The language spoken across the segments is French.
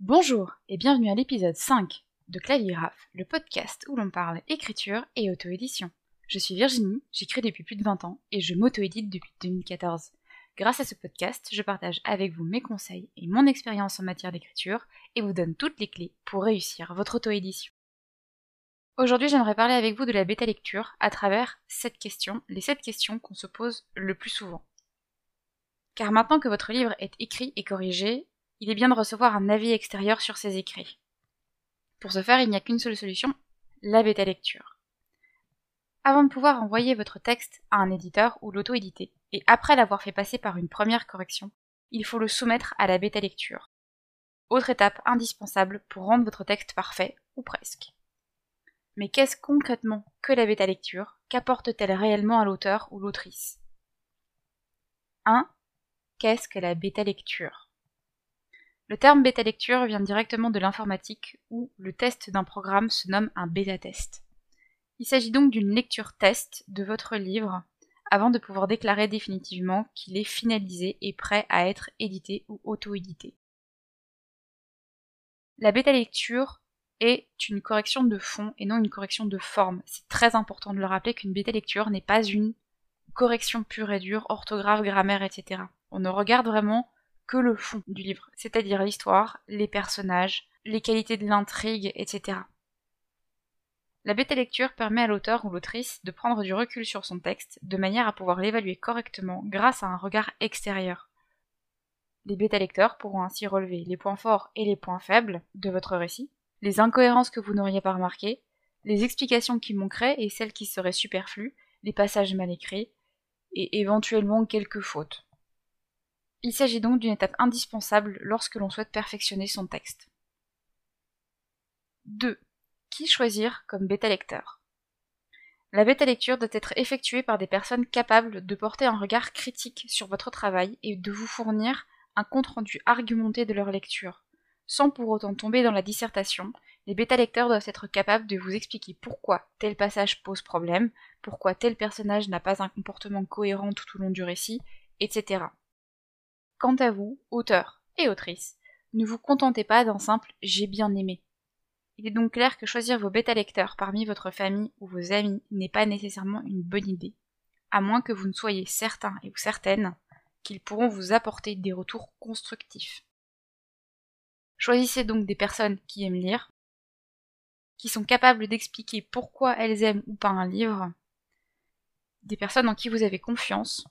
Bonjour et bienvenue à l'épisode 5 de Clavigraphe, le podcast où l'on parle écriture et auto-édition. Je suis Virginie, j'écris depuis plus de 20 ans et je m'auto-édite depuis 2014. Grâce à ce podcast, je partage avec vous mes conseils et mon expérience en matière d'écriture et vous donne toutes les clés pour réussir votre auto-édition. Aujourd'hui, j'aimerais parler avec vous de la bêta lecture à travers cette question, les 7 questions qu'on se pose le plus souvent. Car maintenant que votre livre est écrit et corrigé, il est bien de recevoir un avis extérieur sur ses écrits. Pour ce faire, il n'y a qu'une seule solution, la bêta lecture. Avant de pouvoir envoyer votre texte à un éditeur ou l'auto-éditer, et après l'avoir fait passer par une première correction, il faut le soumettre à la bêta lecture. Autre étape indispensable pour rendre votre texte parfait, ou presque. Mais qu'est-ce concrètement que la bêta lecture? Qu'apporte-t-elle réellement à l'auteur ou l'autrice? 1. Qu'est-ce que la bêta lecture? Le terme bêta lecture vient directement de l'informatique où le test d'un programme se nomme un bêta-test. Il s'agit donc d'une lecture test de votre livre avant de pouvoir déclarer définitivement qu'il est finalisé et prêt à être édité ou auto-édité. La bêta lecture est une correction de fond et non une correction de forme. C'est très important de le rappeler qu'une bêta lecture n'est pas une correction pure et dure, orthographe, grammaire, etc. On ne regarde vraiment que le fond du livre, c'est-à-dire l'histoire, les personnages, les qualités de l'intrigue, etc. La bêta lecture permet à l'auteur ou l'autrice de prendre du recul sur son texte de manière à pouvoir l'évaluer correctement grâce à un regard extérieur. Les bêta lecteurs pourront ainsi relever les points forts et les points faibles de votre récit, les incohérences que vous n'auriez pas remarquées, les explications qui manqueraient et celles qui seraient superflues, les passages mal écrits, et éventuellement quelques fautes. Il s'agit donc d'une étape indispensable lorsque l'on souhaite perfectionner son texte. 2. Qui choisir comme bêta lecteur? La bêta lecture doit être effectuée par des personnes capables de porter un regard critique sur votre travail et de vous fournir un compte-rendu argumenté de leur lecture. Sans pour autant tomber dans la dissertation, les bêta lecteurs doivent être capables de vous expliquer pourquoi tel passage pose problème, pourquoi tel personnage n'a pas un comportement cohérent tout au long du récit, etc. Quant à vous, auteur et autrice, ne vous contentez pas d'un simple j'ai bien aimé. Il est donc clair que choisir vos bêta-lecteurs parmi votre famille ou vos amis n'est pas nécessairement une bonne idée, à moins que vous ne soyez certain et ou certaine qu'ils pourront vous apporter des retours constructifs. Choisissez donc des personnes qui aiment lire, qui sont capables d'expliquer pourquoi elles aiment ou pas un livre, des personnes en qui vous avez confiance,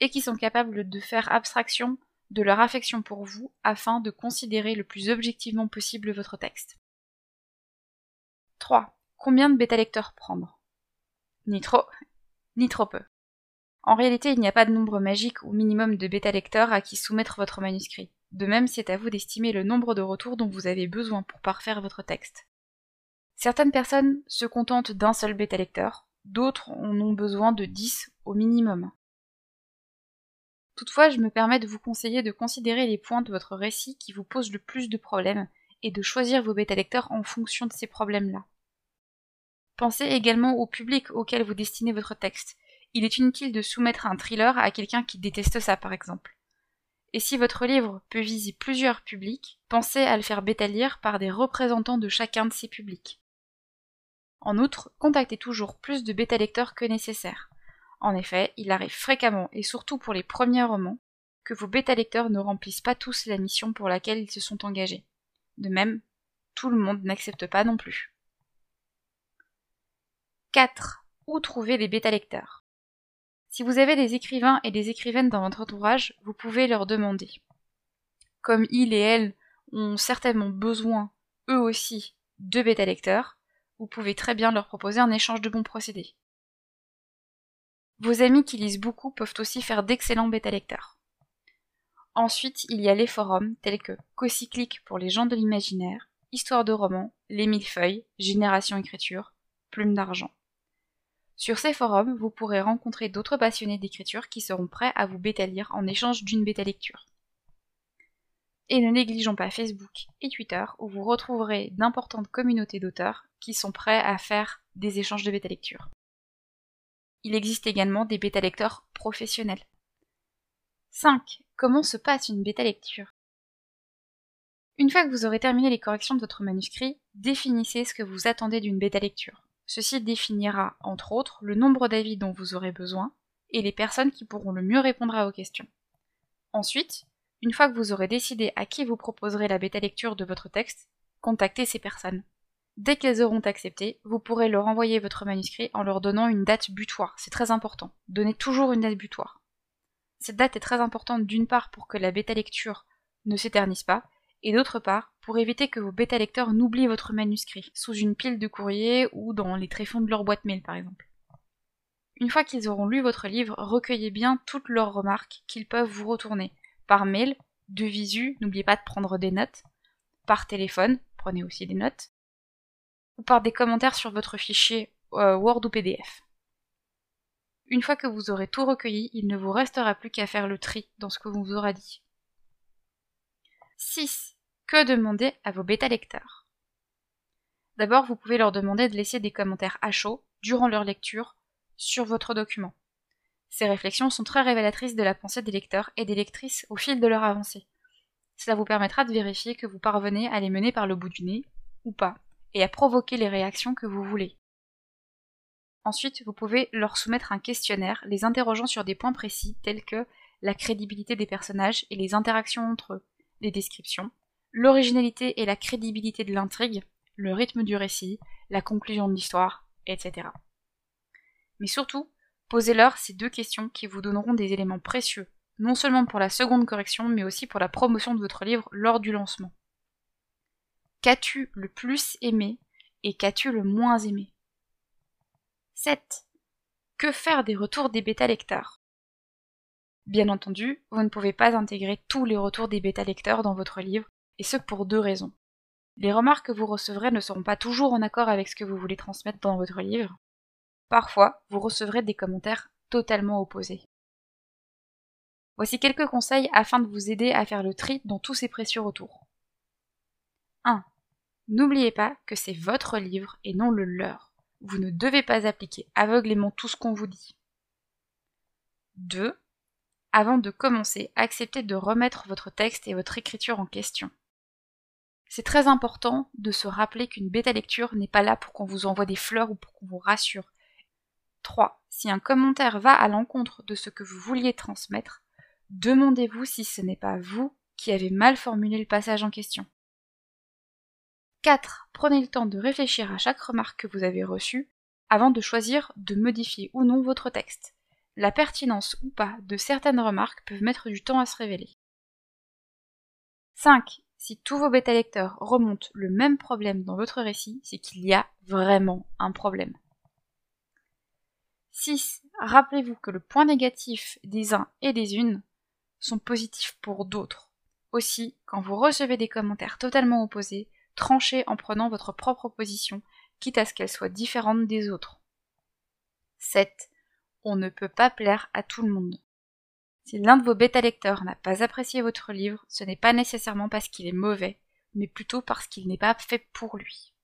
et qui sont capables de faire abstraction de leur affection pour vous afin de considérer le plus objectivement possible votre texte. 3. Combien de bêta-lecteurs prendre? Ni trop, ni trop peu. En réalité, il n'y a pas de nombre magique ou minimum de bêta-lecteurs à qui soumettre votre manuscrit. De même, c'est à vous d'estimer le nombre de retours dont vous avez besoin pour parfaire votre texte. Certaines personnes se contentent d'un seul bêta-lecteur, d'autres en ont besoin de 10 au minimum. Toutefois, je me permets de vous conseiller de considérer les points de votre récit qui vous posent le plus de problèmes et de choisir vos bêta-lecteurs en fonction de ces problèmes-là. Pensez également au public auquel vous destinez votre texte. Il est inutile de soumettre un thriller à quelqu'un qui déteste ça, par exemple. Et si votre livre peut viser plusieurs publics, pensez à le faire bêta-lire par des représentants de chacun de ces publics. En outre, contactez toujours plus de bêta-lecteurs que nécessaire. En effet, il arrive fréquemment, et surtout pour les premiers romans, que vos bêta-lecteurs ne remplissent pas tous la mission pour laquelle ils se sont engagés. De même, tout le monde n'accepte pas non plus. 4. Où trouver les bêta-lecteurs? Si vous avez des écrivains et des écrivaines dans votre entourage, vous pouvez leur demander. Comme ils et elles ont certainement besoin, eux aussi, de bêta-lecteurs, vous pouvez très bien leur proposer un échange de bons procédés. Vos amis qui lisent beaucoup peuvent aussi faire d'excellents bêta-lecteurs. Ensuite, il y a les forums tels que Cocyclique pour les gens de l'imaginaire, Histoire de roman, Les Millefeuilles, Génération Écriture, Plume d'argent. Sur ces forums, vous pourrez rencontrer d'autres passionnés d'écriture qui seront prêts à vous bêta-lire en échange d'une bêta-lecture. Et ne négligeons pas Facebook et Twitter où vous retrouverez d'importantes communautés d'auteurs qui sont prêts à faire des échanges de bêta-lecture. Il existe également des bêta-lecteurs professionnels. 5. Comment se passe une bêta-lecture? Une fois que vous aurez terminé les corrections de votre manuscrit, définissez ce que vous attendez d'une bêta lecture. Ceci définira, entre autres, le nombre d'avis dont vous aurez besoin et les personnes qui pourront le mieux répondre à vos questions. Ensuite, une fois que vous aurez décidé à qui vous proposerez la bêta lecture de votre texte, contactez ces personnes. Dès qu'elles auront accepté, vous pourrez leur envoyer votre manuscrit en leur donnant une date butoir. C'est très important. Donnez toujours une date butoir. Cette date est très importante d'une part pour que la bêta lecture ne s'éternise pas, et d'autre part pour éviter que vos bêta lecteurs n'oublient votre manuscrit sous une pile de courrier ou dans les tréfonds de leur boîte mail par exemple. Une fois qu'ils auront lu votre livre, recueillez bien toutes leurs remarques qu'ils peuvent vous retourner par mail, de visu, n'oubliez pas de prendre des notes, par téléphone, prenez aussi des notes, ou par des commentaires sur votre fichier euh, Word ou PDF. Une fois que vous aurez tout recueilli, il ne vous restera plus qu'à faire le tri dans ce que vous aura dit. 6. Que demander à vos bêta lecteurs D'abord, vous pouvez leur demander de laisser des commentaires à chaud durant leur lecture sur votre document. Ces réflexions sont très révélatrices de la pensée des lecteurs et des lectrices au fil de leur avancée. Cela vous permettra de vérifier que vous parvenez à les mener par le bout du nez, ou pas, et à provoquer les réactions que vous voulez. Ensuite, vous pouvez leur soumettre un questionnaire les interrogeant sur des points précis tels que la crédibilité des personnages et les interactions entre eux, les descriptions, l'originalité et la crédibilité de l'intrigue, le rythme du récit, la conclusion de l'histoire, etc. Mais surtout, posez-leur ces deux questions qui vous donneront des éléments précieux, non seulement pour la seconde correction, mais aussi pour la promotion de votre livre lors du lancement. Qu'as-tu le plus aimé et qu'as-tu le moins aimé? 7. Que faire des retours des bêta lecteurs Bien entendu, vous ne pouvez pas intégrer tous les retours des bêta lecteurs dans votre livre, et ce pour deux raisons. Les remarques que vous recevrez ne seront pas toujours en accord avec ce que vous voulez transmettre dans votre livre. Parfois, vous recevrez des commentaires totalement opposés. Voici quelques conseils afin de vous aider à faire le tri dans tous ces précieux retours. 1. N'oubliez pas que c'est votre livre et non le leur. Vous ne devez pas appliquer aveuglément tout ce qu'on vous dit. 2. Avant de commencer, acceptez de remettre votre texte et votre écriture en question. C'est très important de se rappeler qu'une bêta lecture n'est pas là pour qu'on vous envoie des fleurs ou pour qu'on vous rassure. 3. Si un commentaire va à l'encontre de ce que vous vouliez transmettre, demandez-vous si ce n'est pas vous qui avez mal formulé le passage en question. 4. Prenez le temps de réfléchir à chaque remarque que vous avez reçue avant de choisir de modifier ou non votre texte la pertinence ou pas de certaines remarques peuvent mettre du temps à se révéler. 5. Si tous vos bêta-lecteurs remontent le même problème dans votre récit, c'est qu'il y a vraiment un problème. 6. Rappelez-vous que le point négatif des uns et des unes sont positifs pour d'autres. Aussi, quand vous recevez des commentaires totalement opposés, tranchez en prenant votre propre position, quitte à ce qu'elle soit différente des autres. 7 on ne peut pas plaire à tout le monde. Si l'un de vos bêta-lecteurs n'a pas apprécié votre livre, ce n'est pas nécessairement parce qu'il est mauvais, mais plutôt parce qu'il n'est pas fait pour lui.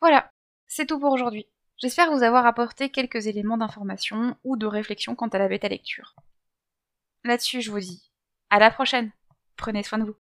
Voilà, c'est tout pour aujourd'hui. J'espère vous avoir apporté quelques éléments d'information ou de réflexion quant à la bêta lecture. Là-dessus, je vous dis à la prochaine. Prenez soin de vous.